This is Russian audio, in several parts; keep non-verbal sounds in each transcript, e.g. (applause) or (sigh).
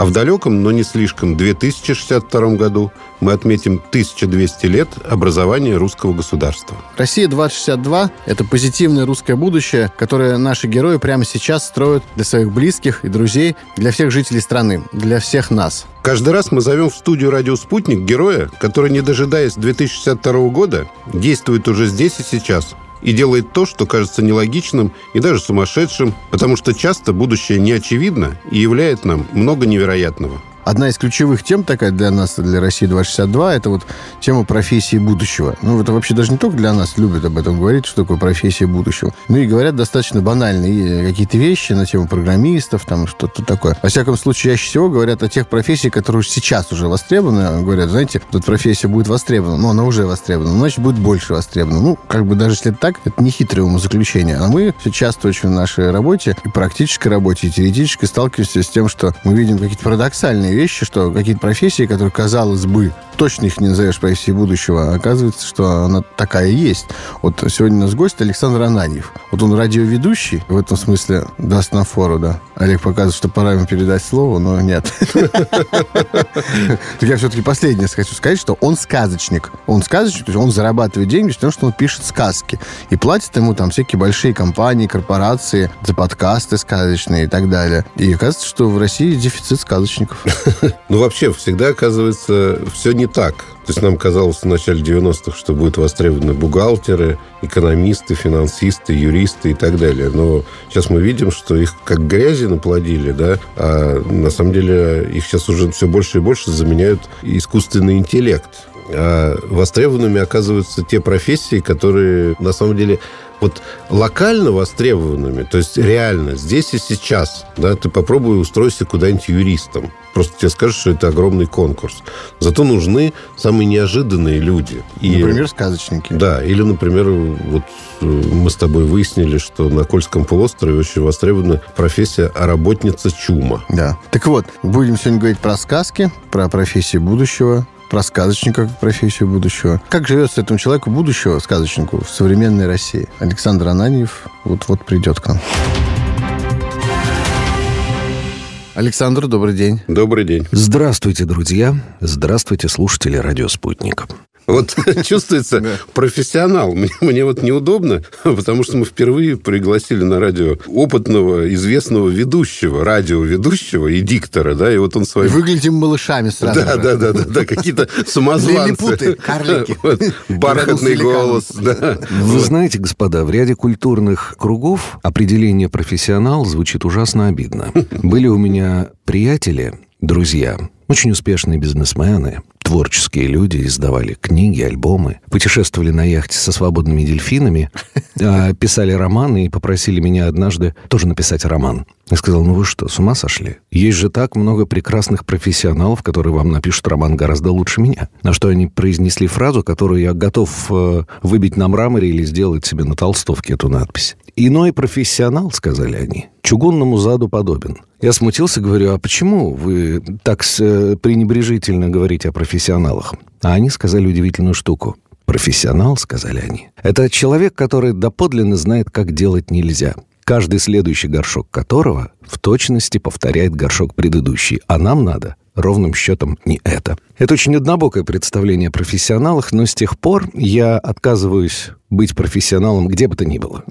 А в далеком, но не слишком, 2062 году мы отметим 1200 лет образования русского государства. Россия-2062 – это позитивное русское будущее, которое наши герои прямо сейчас строят для своих близких и друзей, для всех жителей страны, для всех нас. Каждый раз мы зовем в студию «Радио Спутник» героя, который, не дожидаясь 2062 года, действует уже здесь и сейчас – и делает то, что кажется нелогичным и даже сумасшедшим, потому что часто будущее не очевидно и являет нам много невероятного. Одна из ключевых тем такая для нас, для России 262, это вот тема профессии будущего. Ну, это вообще даже не только для нас любят об этом говорить, что такое профессия будущего. Ну, и говорят достаточно банальные какие-то вещи на тему программистов, там что-то такое. Во всяком случае, чаще всего говорят о тех профессиях, которые сейчас уже востребованы. Говорят, знаете, тут профессия будет востребована, но она уже востребована, значит, будет больше востребована. Ну, как бы даже если так, это не хитрое умозаключение. А мы все часто очень в нашей работе, и практической работе, и теоретической сталкиваемся с тем, что мы видим какие-то парадоксальные вещи, что какие-то профессии, которые, казалось бы, точно их не назовешь профессией будущего, а оказывается, что она такая есть. Вот сегодня у нас гость Александр Ананьев. Вот он радиоведущий, в этом смысле даст на фору, да. Олег показывает, что пора ему передать слово, но нет. Я все-таки последнее хочу сказать, что он сказочник. Он сказочник, то есть он зарабатывает деньги, потому что он пишет сказки. И платят ему там всякие большие компании, корпорации за подкасты сказочные и так далее. И оказывается, что в России дефицит сказочников. (laughs) Ну, вообще, всегда оказывается все не так. То есть нам казалось в начале 90-х, что будут востребованы бухгалтеры, экономисты, финансисты, юристы и так далее. Но сейчас мы видим, что их как грязи наплодили, да, а на самом деле их сейчас уже все больше и больше заменяют искусственный интеллект. А востребованными оказываются те профессии, которые на самом деле вот локально востребованными, то есть реально здесь и сейчас, да, ты попробуй устроиться куда-нибудь юристом. Просто тебе скажут, что это огромный конкурс. Зато нужны самые неожиданные люди. И, например, сказочники. Да, или, например, вот э, мы с тобой выяснили, что на Кольском полуострове очень востребована профессия работница чума. Да. Так вот, будем сегодня говорить про сказки, про профессии будущего, про сказочника как профессию будущего. Как живется этому человеку будущего, сказочнику, в современной России? Александр Ананьев вот-вот придет к нам. Александр, добрый день. Добрый день. Здравствуйте, друзья. Здравствуйте, слушатели «Радио Спутник». Вот (laughs) чувствуется профессионал. Мне, мне вот неудобно, (laughs) потому что мы впервые пригласили на радио опытного, известного ведущего, радиоведущего и диктора, да, и вот он своим... Выглядим малышами сразу Да, да, да, да, да, какие-то (laughs) самозванцы. Лилипуты, карлики. Вот, бархатный голос, да. Вы знаете, господа, в ряде культурных кругов определение профессионал звучит ужасно обидно. Были у меня приятели, друзья, очень успешные бизнесмены, творческие люди, издавали книги, альбомы, путешествовали на яхте со свободными дельфинами, (laughs) а, писали романы и попросили меня однажды тоже написать роман. Я сказал, ну вы что, с ума сошли? Есть же так много прекрасных профессионалов, которые вам напишут роман гораздо лучше меня. На что они произнесли фразу, которую я готов э, выбить на мраморе или сделать себе на толстовке эту надпись. «Иной профессионал, — сказали они, — чугунному заду подобен». Я смутился, говорю, а почему вы так э, пренебрежительно говорите о профессионалах? А они сказали удивительную штуку. Профессионал, сказали они, это человек, который доподлинно знает, как делать нельзя – каждый следующий горшок которого в точности повторяет горшок предыдущий, а нам надо ровным счетом не это. Это очень однобокое представление о профессионалах, но с тех пор я отказываюсь быть профессионалом где бы то ни было.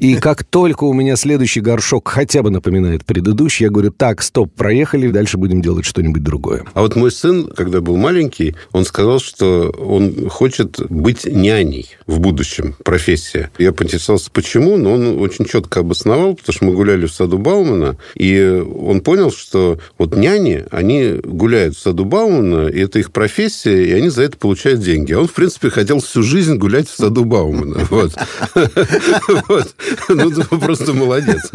И как только у меня следующий горшок хотя бы напоминает предыдущий, я говорю, так, стоп, проехали, дальше будем делать что-нибудь другое. А вот мой сын, когда был маленький, он сказал, что он хочет быть няней в будущем, профессия. Я поинтересовался, почему, но он очень четко обосновал, потому что мы гуляли в саду Баумана, и он понял, что вот няни, они гуляют в саду Баумана, и это их профессия, и они за это получают деньги. А он, в принципе, хотел всю жизнь гулять в саду Баумана. Баумана. (laughs) Вот. Ну, ты просто молодец.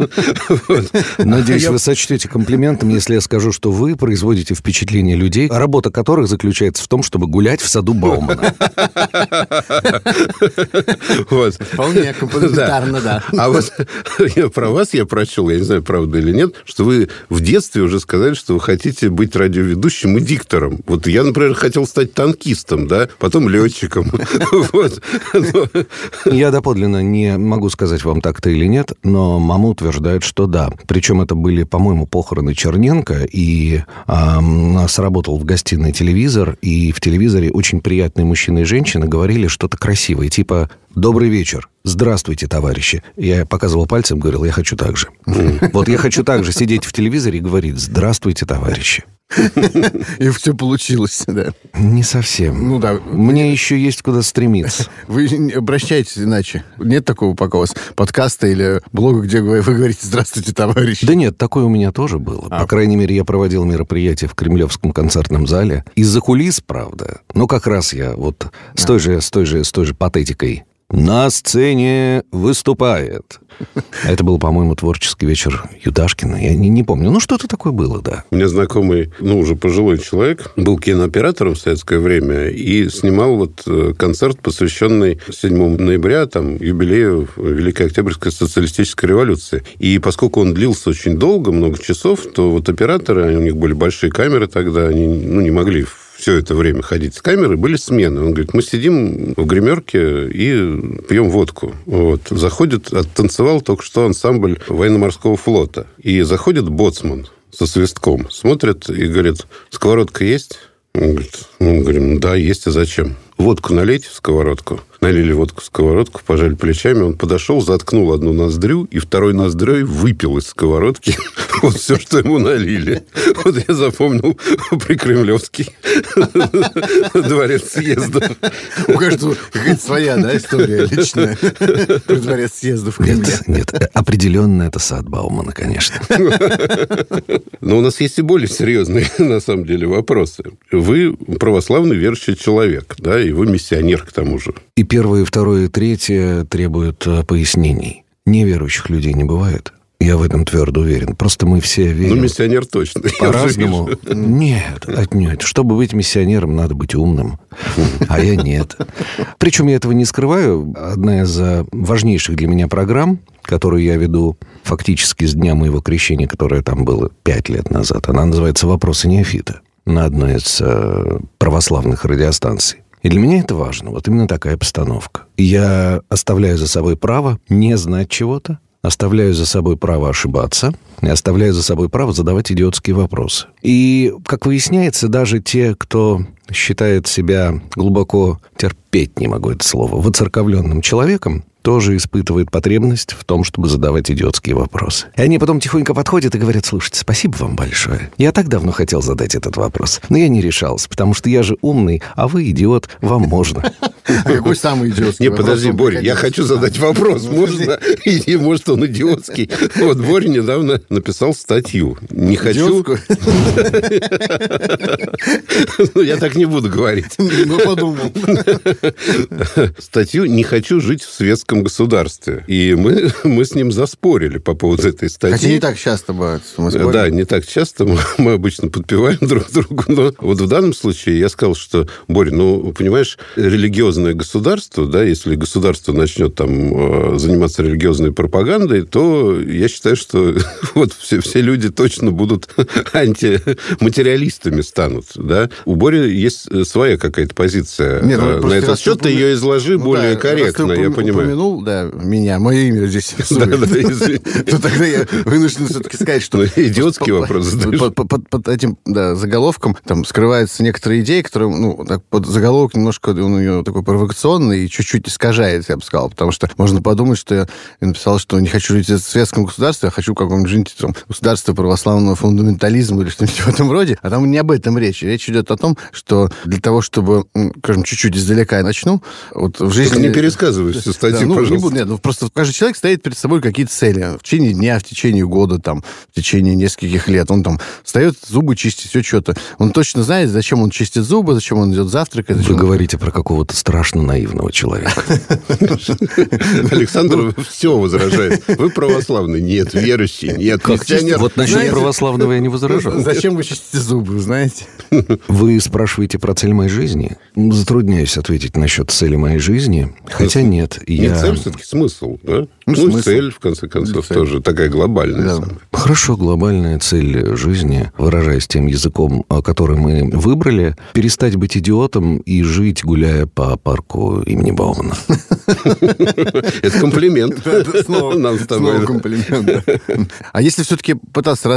Надеюсь, вы сочтете комплиментом, если я скажу, что вы производите впечатление людей, работа которых заключается в том, чтобы гулять в саду Баумана. Вот. Вполне комплементарно, да. А вот (laughs) про вас я прочел, я не знаю, правда или нет, что вы в детстве уже сказали, что вы хотите быть радиоведущим и диктором. Вот я, например, хотел стать танкистом, да, потом летчиком. (laughs) (laughs) Я доподлинно не могу сказать вам так-то или нет, но мама утверждает, что да. Причем это были, по-моему, похороны Черненко, и а, у нас работал в гостиной телевизор, и в телевизоре очень приятные мужчины и женщины говорили что-то красивое, типа «Добрый вечер, здравствуйте, товарищи». Я показывал пальцем, говорил, я хочу так же. Вот я хочу так же сидеть в телевизоре и говорить «Здравствуйте, товарищи». И все получилось, да. Не совсем. Ну да. Мне еще есть куда стремиться. Вы не обращайтесь иначе. Нет такого пока у вас подкаста или блога, где вы вы говорите «Здравствуйте, товарищ». Да нет, такое у меня тоже было. А. По крайней мере, я проводил мероприятие в Кремлевском концертном зале. Из-за кулис, правда. Но как раз я вот с той же, с той же, с той же патетикой на сцене выступает. Это был, по-моему, творческий вечер Юташкина. Я не, не помню. Ну, что-то такое было, да. У меня знакомый, ну, уже пожилой человек, был кинооператором в советское время и снимал вот э, концерт, посвященный 7 ноября, там, юбилею Великой Октябрьской социалистической революции. И поскольку он длился очень долго, много часов, то вот операторы, у них были большие камеры тогда, они ну, не могли все это время ходить с камерой, были смены. Он говорит, мы сидим в гримерке и пьем водку. Вот. Заходит, оттанцевал только что ансамбль военно-морского флота. И заходит боцман со свистком, смотрит и говорит, сковородка есть? Он говорит, ну, мы говорим, да, есть, а зачем? Водку налейте в сковородку. Налили водку в сковородку, пожали плечами. Он подошел, заткнул одну ноздрю и второй ноздрёй выпил из сковородки (laughs) вот все, что ему налили. Вот я запомнил (laughs) Прикремлевский (laughs) дворец съездов. У каждого какая-то своя, да, история личная. Про дворец съездов. Нет, нет, определенно это сад Баумана, конечно. Но у нас есть и более серьезные, на самом деле, вопросы. Вы православный верующий человек, да, и вы миссионер к тому же. И первое, второе, и третье требуют э, пояснений. Неверующих людей не бывает. Я в этом твердо уверен. Просто мы все Ну, верим миссионер точно. (laughs) По-разному. Нет, отнюдь. Чтобы быть миссионером, надо быть умным. А я нет. Причем я этого не скрываю. Одна из э, важнейших для меня программ, которую я веду фактически с дня моего крещения, которое там было пять лет назад, она называется «Вопросы неофита» на одной из э, православных радиостанций. И для меня это важно. Вот именно такая постановка. Я оставляю за собой право не знать чего-то, оставляю за собой право ошибаться, и оставляю за собой право задавать идиотские вопросы. И, как выясняется, даже те, кто считает себя глубоко, терпеть не могу это слово, воцерковленным человеком, тоже испытывает потребность в том, чтобы задавать идиотские вопросы. И они потом тихонько подходят и говорят, слушайте, спасибо вам большое. Я так давно хотел задать этот вопрос, но я не решался, потому что я же умный, а вы идиот, вам можно. А какой самый идиотский Не, подожди, Боря, я приходилось? хочу задать вопрос. Можно? И может, он идиотский. Вот Боря недавно написал статью. Не хочу... Ну, я так не буду говорить. Ну, подумал. Статью «Не хочу жить в светском государстве». И мы, (laughs) мы с ним заспорили по поводу этой статьи. Хотя не так часто бывает. мы спорим. Да, не так часто. Мы, мы обычно подпеваем (laughs) друг другу. Но вот в данном случае я сказал, что, Боря, ну, понимаешь, религиозное государство, да, если государство начнет там э, заниматься религиозной пропагандой, то я считаю, что (laughs) вот все, все люди точно будут антиматериалистами станут, да. У Бори есть своя какая-то позиция Нет, ну, э, на этот счет. Ты ее изложи Ну более да, корректно, я понимаю. Упомянул, да, меня, мое имя здесь (laughs) Да, да, то (laughs) тогда я вынужден все-таки сказать, что... (laughs) Ну, идиотский вопрос. Под, этим да, заголовком там скрываются некоторые идеи, которые, ну, так, под заголовок немножко он у нее такой провокационный и чуть-чуть искажает, я бы сказал, потому что можно подумать, что я, написал, что не хочу жить в светском государстве, а хочу в каком-нибудь жить там, государстве православного фундаментализма или что-нибудь в этом роде. А там не об этом речь. Речь идет о том, что для того, чтобы, скажем, чуть-чуть издалека я начну, вот в жизни... Только не пересказывай всю статью, Да, Ну, пожалуйста. не буду, нет, ну, просто каждый человек ставит перед собой какие-то цели. В течение дня, в течение года, там, в течение нескольких лет. Он там встает, зубы чистит, все что-то. Он точно знает, зачем он чистит зубы, зачем он идет завтракать. Вы зачем он- говорите про какого-то страшно наивного человека. (laughs) Александр все возражает. Вы православный? Нет. Верующий? Нет. Христианер? Вот насчет православного я не возражал. (laughs) Зачем вы чистите зубы, вы знаете? Вы спрашиваете про цель моей жизни? Затрудняюсь ответить насчет цели моей жизни. Хотя нет, Не я... цель, все-таки смысл, да? Ну, Ну, смысл. цель, в конце концов, Цель. тоже такая глобальная. Да. самая. Хорошо, глобальная цель жизни, выражаясь тем языком, который мы выбрали, перестать быть идиотом и жить, гуляя по парку имени Баумана. (laughs) Это комплимент. (laughs) Нам с тобой. Комплимент. А если все-таки пытаться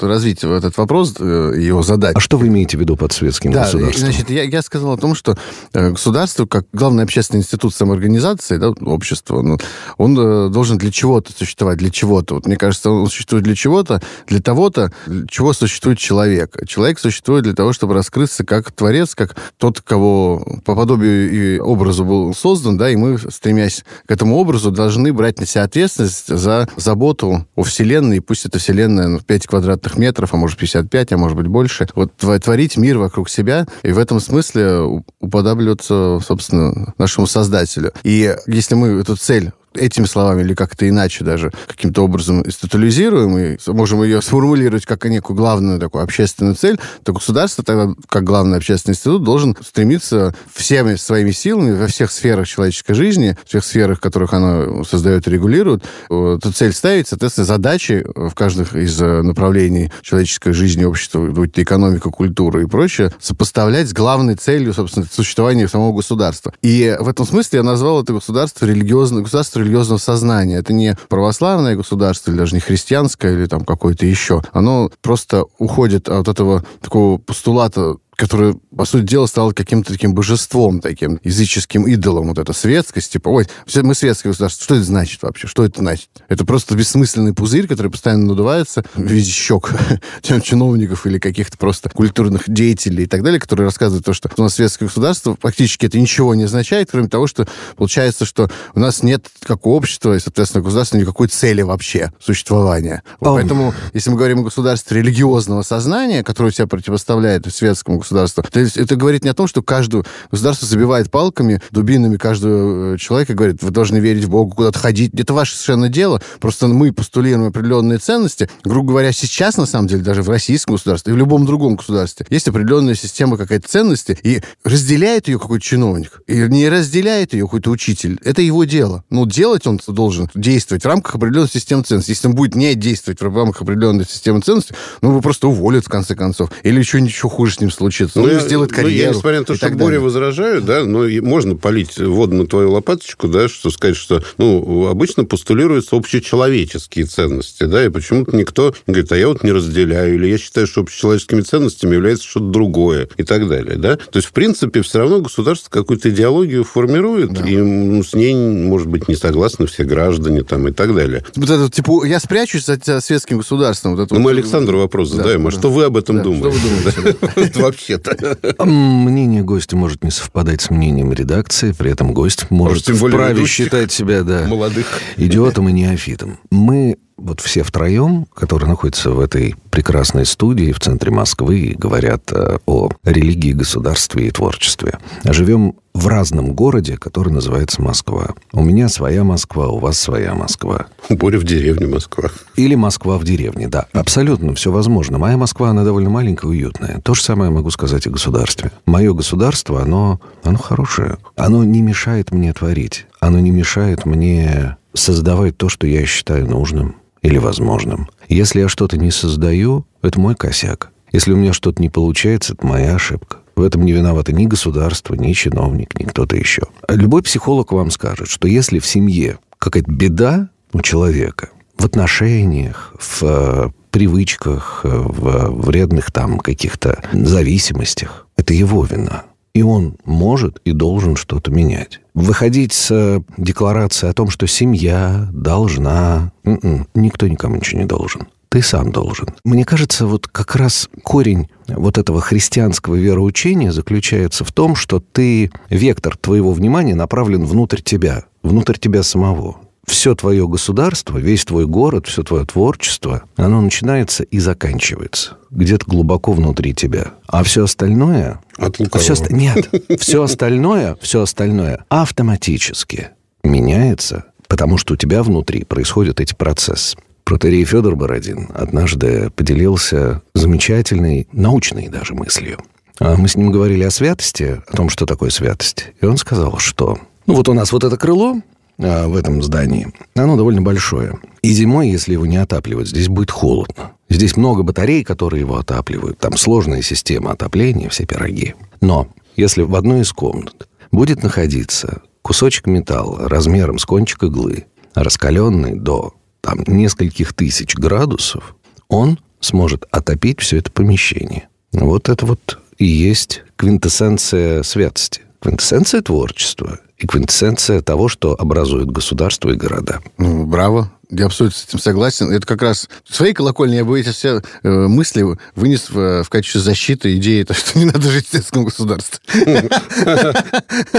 развить этот вопрос, э, его задать, А что вы имеете в виду под светским Да, государством? значит, я, сказал о том, что э, государство, как главный общественный институт самоорганизации, да, общества, ну, он э, должен для чего-то существовать, для чего-то. Вот мне кажется, он существует для чего-то, для того-то, чего существует человек. Человек существует для того, чтобы раскрыться как творец, как тот, кого по подобию и образу был создан, да, и мы, стремясь к этому образу, должны брать на себя ответственность за заботу о Вселенной, и пусть эта Вселенная ну, 5 квадратных метров, а может 55, а может быть больше, вот тво- творить мир вокруг себя, и в этом смысле у- уподабливаться, собственно, нашему Создателю. И если мы эту цель этими словами или как-то иначе даже каким-то образом институализируем и можем ее сформулировать как некую главную такую общественную цель, то государство тогда, как главный общественный институт, должен стремиться всеми своими силами во всех сферах человеческой жизни, в всех сферах, которых оно создает и регулирует, эту цель ставить, соответственно, задачи в каждых из э, направлений человеческой жизни, общества, будь то экономика, культура и прочее, сопоставлять с главной целью, собственно, существования самого государства. И в этом смысле я назвал это государство религиозное, государство религиозного сознания. Это не православное государство, или даже не христианское, или там какое-то еще. Оно просто уходит от этого такого постулата который, по сути дела, стал каким-то таким божеством, таким языческим идолом, вот эта светскость, типа, ой, все- мы светское государство, что это значит вообще? Что это значит? Это просто бессмысленный пузырь, который постоянно надувается в виде щек (laughs) чиновников или каких-то просто культурных деятелей и так далее, которые рассказывают то, что у нас светское государство, фактически это ничего не означает, кроме того, что получается, что у нас нет как у общества и, соответственно, государства никакой цели вообще существования. Вот. Поэтому, если мы говорим о государстве религиозного сознания, которое себя противоставляет светскому государству, то есть это говорит не о том, что каждое государство забивает палками, дубинами каждого э, человека, говорит, вы должны верить в Бога, куда-то ходить. Это ваше совершенно дело. Просто мы постулируем определенные ценности. Грубо говоря, сейчас, на самом деле, даже в российском государстве и в любом другом государстве есть определенная система какая-то ценности, и разделяет ее какой-то чиновник, и не разделяет ее какой-то учитель. Это его дело. Ну, делать он должен, действовать в рамках определенной системы ценностей. Если он будет не действовать в рамках определенной системы ценностей, ну, его просто уволят, в конце концов. Или еще ничего хуже с ним случится. Ну, он я- сделает ну, я, карьеру. несмотря на то, что Боря далее. возражаю, да, но и можно полить воду на твою лопаточку, да, что сказать, что, ну, обычно постулируются общечеловеческие ценности, да, и почему-то никто говорит, а я вот не разделяю, или я считаю, что общечеловеческими ценностями является что-то другое и так далее, да. То есть, в принципе, все равно государство какую-то идеологию формирует, и ну, с ней, может быть, не согласны все граждане там и так далее. Вот это, типа, я спрячусь за, светским государством. Вот это Но вот- мы Александру вопрос Да, задаем, а да. что вы об этом Да, что думаете? вы думаете, (laughs) Вообще-то. Мнение гостя может не совпадать с мнением редакции, при этом гость может вправе считать себя, да, Молодых. идиотом и неофитом. Мы вот все втроем, которые находятся в этой прекрасной студии в центре Москвы и говорят э, о религии, государстве и творчестве, живем в разном городе, который называется Москва. У меня своя Москва, у вас своя Москва. Боря в деревне Москва. Или Москва в деревне, да. Абсолютно все возможно. Моя Москва, она довольно маленькая, уютная. То же самое могу сказать о государстве. Мое государство, оно, оно хорошее. Оно не мешает мне творить. Оно не мешает мне создавать то, что я считаю нужным или возможным. Если я что-то не создаю, это мой косяк. Если у меня что-то не получается, это моя ошибка. В этом не виноваты ни государство, ни чиновник, ни кто-то еще. Любой психолог вам скажет, что если в семье какая-то беда у человека, в отношениях, в э, привычках, э, в вредных там каких-то зависимостях, это его вина. И он может и должен что-то менять. Выходить с э, декларацией о том, что семья должна... М-м, Никто никому ничего не должен. Ты сам должен. Мне кажется, вот как раз корень вот этого христианского вероучения заключается в том, что ты, вектор твоего внимания направлен внутрь тебя, внутрь тебя самого все твое государство, весь твой город, все твое творчество, оно начинается и заканчивается где-то глубоко внутри тебя. А все остальное... От Все, нет, все остальное, все остальное автоматически меняется, потому что у тебя внутри происходят эти процессы. Протерей Федор Бородин однажды поделился замечательной, научной даже мыслью. А мы с ним говорили о святости, о том, что такое святость. И он сказал, что... Ну вот у нас вот это крыло, в этом здании, оно довольно большое. И зимой, если его не отапливать, здесь будет холодно. Здесь много батарей, которые его отапливают. Там сложная система отопления, все пироги. Но если в одной из комнат будет находиться кусочек металла размером с кончик иглы, раскаленный до там, нескольких тысяч градусов, он сможет отопить все это помещение. Вот это вот и есть квинтэссенция святости, квинтэссенция творчества и квинтэссенция того, что образует государство и города. Ну, браво. Я абсолютно с этим согласен. Это как раз в своей колокольне я бы эти все э, мысли вынес в, в качестве защиты идеи, то, что не надо жить в сельском государстве.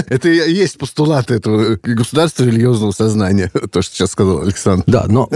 Это и есть постулаты этого государства религиозного сознания, то, что сейчас сказал Александр. Да, но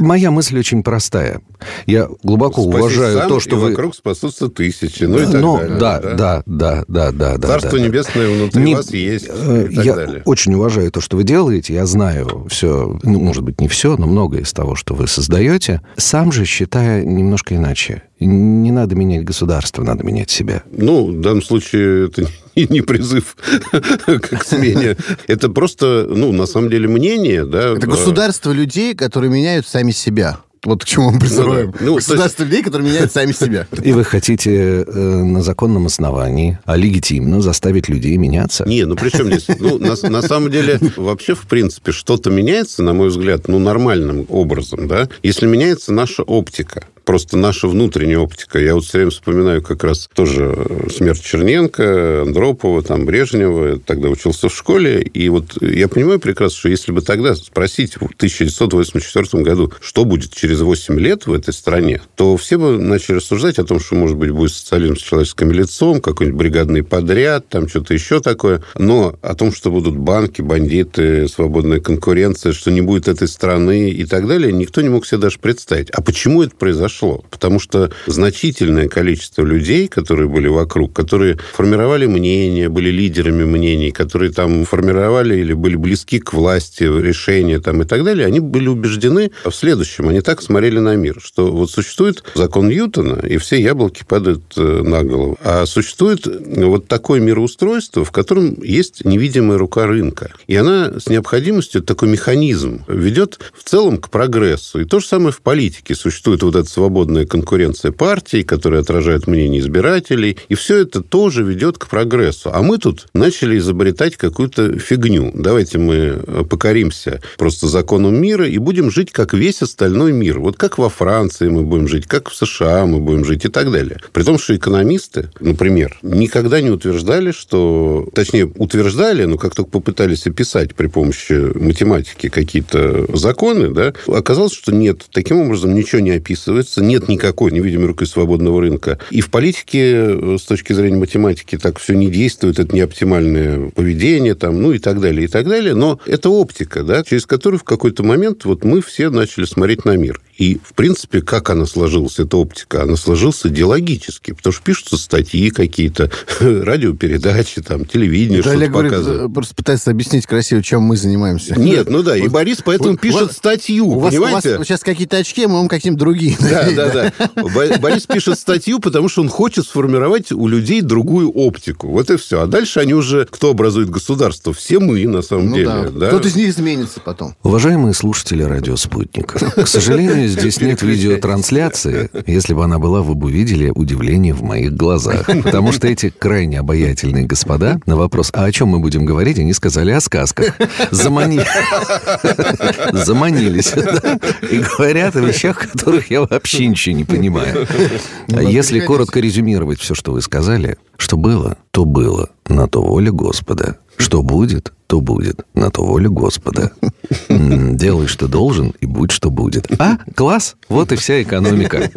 моя мысль очень простая. Я глубоко уважаю то, что вы... вокруг спасутся тысячи, ну и так далее. Да, да, да, да, да. Царство небесное внутри вас есть э, Я очень уважаю то, что вы делаете. Я знаю все, ну, может быть, не все, но многое из того, что вы создаете. Сам же считаю немножко иначе. Не надо менять государство, надо менять себя. Ну, в данном случае это (laughs) не призыв (laughs) к смене. Это просто, ну, на самом деле, мнение, да. Это государство людей, которые меняют сами себя. Вот к чему мы призываем. Ну, ну, Государство есть... людей, которые меняют сами себя. И вы хотите э, на законном основании, а легитимно заставить людей меняться? Не, ну при чем здесь? Ну, на, на самом деле, вообще, в принципе, что-то меняется, на мой взгляд, ну, нормальным образом, да, если меняется наша оптика просто наша внутренняя оптика. Я вот все время вспоминаю как раз тоже смерть Черненко, Андропова, там, Брежнева. Тогда учился в школе. И вот я понимаю прекрасно, что если бы тогда спросить в 1984 году, что будет через 8 лет в этой стране, то все бы начали рассуждать о том, что, может быть, будет социализм с человеческим лицом, какой-нибудь бригадный подряд, там что-то еще такое. Но о том, что будут банки, бандиты, свободная конкуренция, что не будет этой страны и так далее, никто не мог себе даже представить. А почему это произошло? Произошло. Потому что значительное количество людей, которые были вокруг, которые формировали мнения, были лидерами мнений, которые там формировали или были близки к власти, решения там и так далее, они были убеждены в следующем. Они так смотрели на мир, что вот существует закон Ньютона, и все яблоки падают э, на голову. А существует вот такое мироустройство, в котором есть невидимая рука рынка. И она с необходимостью, такой механизм, ведет в целом к прогрессу. И то же самое в политике. Существует вот этот свободная конкуренция партий, которая отражает мнение избирателей. И все это тоже ведет к прогрессу. А мы тут начали изобретать какую-то фигню. Давайте мы э, покоримся просто законам мира и будем жить, как весь остальной мир. Вот как во Франции мы будем жить, как в США мы будем жить и так далее. При том, что экономисты, например, никогда не утверждали, что... Точнее, утверждали, но как только попытались описать при помощи математики какие-то законы, да, оказалось, что нет, таким образом ничего не описывается, кажется, нет никакой невидимой руки свободного рынка. И в политике, э, с точки зрения математики, так все не действует, это не оптимальное поведение, там, ну и так далее, и так далее. Но это оптика, да, через которую в какой-то момент вот мы все начали смотреть на мир. И, в принципе, как она сложилась, эта оптика? Она сложилась идеологически, потому что пишутся статьи какие-то, (laughs) радиопередачи, там, телевидение, что-то показывает. Говорит, просто пытается объяснить красиво, чем мы занимаемся. Нет, ну да, и Борис поэтому пишет статью, понимаете? У вас сейчас какие-то очки, мы вам какие-то другие. Да, да, да. (laughs) Борис пишет статью, потому что он хочет сформировать у людей другую оптику. Вот и все. А дальше они уже, кто образует государство? Все мы, на самом ну деле. Да. Кто-то из них изменится потом. Уважаемые слушатели радио «Спутник», к сожалению, здесь нет видеотрансляции. Если бы она была, вы бы увидели удивление в моих глазах. Потому что эти крайне обаятельные господа на вопрос, а о чем мы будем говорить, они сказали о сказках. Замани... Заманились. И говорят о вещах, которых я вообще ничего не понимаю. Если коротко резюмировать все, что вы сказали, что было, то было, на то воля Господа. Что будет, что будет, на то воля Господа. Делай, что должен, и будь, что будет. А, класс, вот и вся экономика.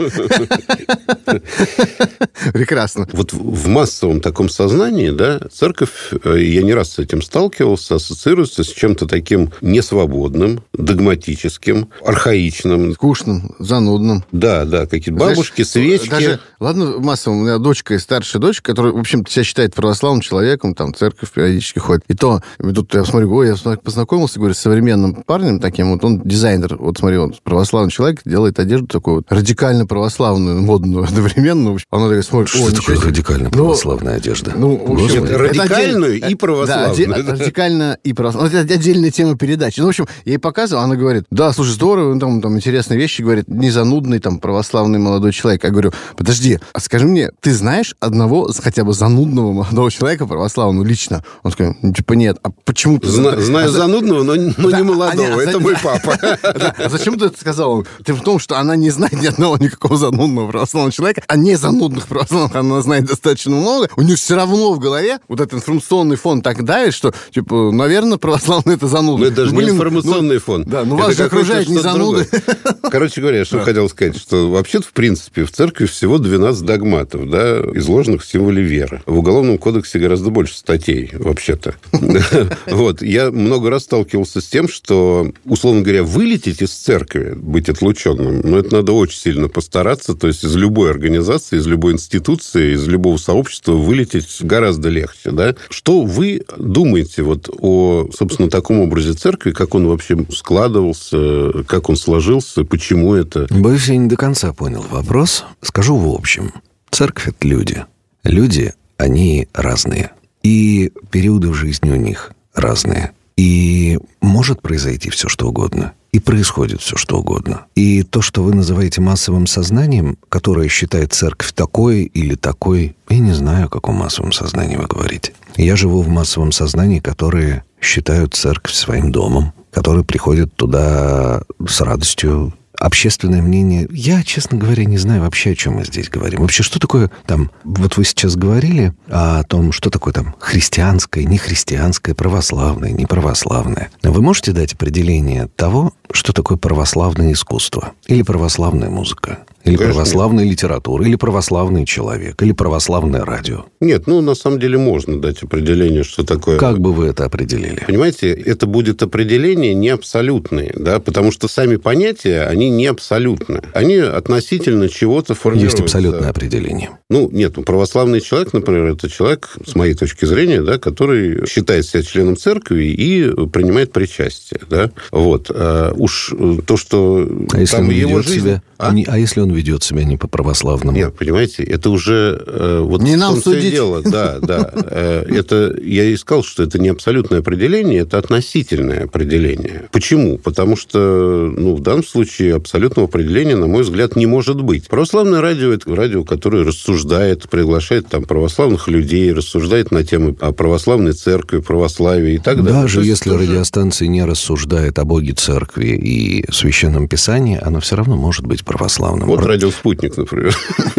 Прекрасно. Вот в в массовом таком сознании, да, церковь, э, я не раз с этим сталкивался, ассоциируется с чем-то таким несвободным, догматическим, архаичным. Скучным, занудным. Да, да, какие-то бабушки, Знаешь, свечки. Даже, ладно, массово, у меня дочка и старшая дочь, которая, в общем себя считает православным человеком, там, в церковь периодически ходит. И то, и тут я смотрю, ой, я познакомился, говорю, с современным парнем таким, вот он дизайнер, вот смотри, он православный человек, делает одежду такую вот радикально православную, модную (laughs) одновременно. В общем, Она такая смотрит, Что такое радикально Ну, православная одежда? Ну, в общем, это радикальную и православную. Да, радикально и православную. Это отдельная тема передачи. Ну, в общем, я ей показывал, она говорит, да, слушай, здорово, ну, там, там интересные вещи, говорит, не занудный, там, православный молодой человек. Я говорю, подожди, а скажи мне, ты знаешь одного хотя бы занудного молодого человека православного лично? Он такой, ну, типа, нет. А почему ты... Зна- знаю А за- занудного, но, но Да, не а молодого. не, а это за- мой папа. (laughs) Да, а зачем ты это сказал? Ты в том, что она не знает ни одного никакого занудного православного человека, а не занудных православных она знает достаточно много. У нее все равно в голове вот этот информационный фон так давит, что, типа, наверное, православные это зануды. Ну, это даже Ну, не блин, информационный ну, фон. Да, ну вас же окружают не зануды. (laughs) Короче говоря, что хотел сказать, что вообще-то, в принципе, в церкви всего 12 догматов, да, изложенных в символе веры. В Уголовном кодексе гораздо больше статей, вообще-то. (laughs) Вот. Я много раз сталкивался с тем, что, условно говоря, вылететь из церкви, быть отлученным, ну, это надо очень сильно постараться. То есть из любой организации, из любой институции, из любого сообщества вылететь гораздо легче, да. Что вы думаете вот о, собственно, таком образе церкви, как он вообще складывался, как он сложился, почему это? Боюсь, я не до конца понял вопрос. Скажу в общем. Церковь — это люди. Люди, они разные. И периоды в жизни у них разные. И может произойти все, что угодно. И происходит все, что угодно. И то, что вы называете массовым сознанием, которое считает церковь такой или такой, я не знаю, о каком массовом сознании вы говорите. Я живу в массовом сознании, которые считают церковь своим домом, которые приходят туда с радостью, общественное мнение. Я, честно говоря, не знаю вообще, о чем мы здесь говорим. Вообще, что такое там... Вот вы сейчас говорили о том, что такое там христианское, нехристианское, православное, неправославное. Вы можете дать определение того, что такое православное искусство? Или православная музыка? Или Конечно. православная литература? Или православный человек? Или православное радио? Нет, ну, на самом деле можно дать определение, что такое... Как бы вы это определили? Понимаете, это будет определение не абсолютное, да, потому что сами понятия, они не абсолютны. Они относительно чего-то формируются. Есть абсолютное определение. Ну, нет, ну, православный человек, например, это человек, с моей точки зрения, да, который считает себя членом церкви и принимает причастие, да. Вот. А уж то, что А если там он его жизнь... себя... А? не- а если он ведет себя не по-православному? Нет, понимаете, это уже э, вот Не нам судить. дело, да, да. Э, Это я и сказал, что это не абсолютное определение, это относительное определение. Почему? Потому что, ну, в данном случае абсолютного определения, на мой взгляд, не может быть. Православное радио это радио, которое рассуждает, приглашает там православных людей, рассуждает на темы о православной церкви, православии и так далее. Даже если тоже- радиостанция не рассуждает о Боге Церкви и Священном Писании, она все равно может быть православным. Вот Про- радио «Спутник», например,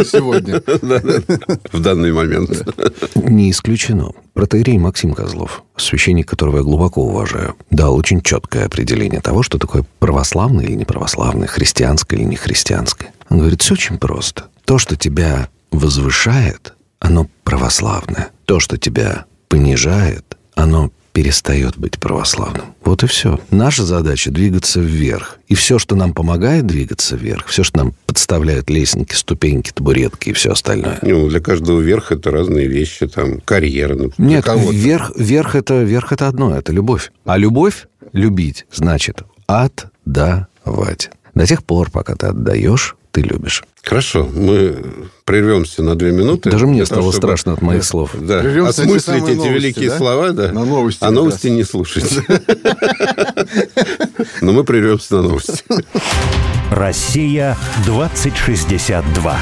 Сегодня. (laughs) в данный момент. Не исключено. Протеерей Максим Козлов, священник, которого я глубоко уважаю, дал очень четкое определение того, что такое православное или неправославное, христианское или нехристианское. Он говорит, все очень просто. То, что тебя возвышает, оно православное. То, что тебя понижает, оно перестает быть православным. Вот и все. Наша задача двигаться вверх. И все, что нам помогает двигаться вверх, все, что нам подставляют лестники, ступеньки, табуретки и все остальное. Ну, для каждого верх это разные вещи, там, карьера, например. для Нет, кого-то. верх, верх, это, верх это одно, это любовь. А любовь, любить, значит отдавать. До тех пор, пока ты отдаешь, ты любишь. Хорошо, мы прервемся на две минуты. Даже мне того, стало чтобы- страшно от моих слов. Да, Прервемся осмыслить эти новости, великие да? слова, да. На новости А новости раз. не слушать. Но мы прервемся на новости. Россия 2062.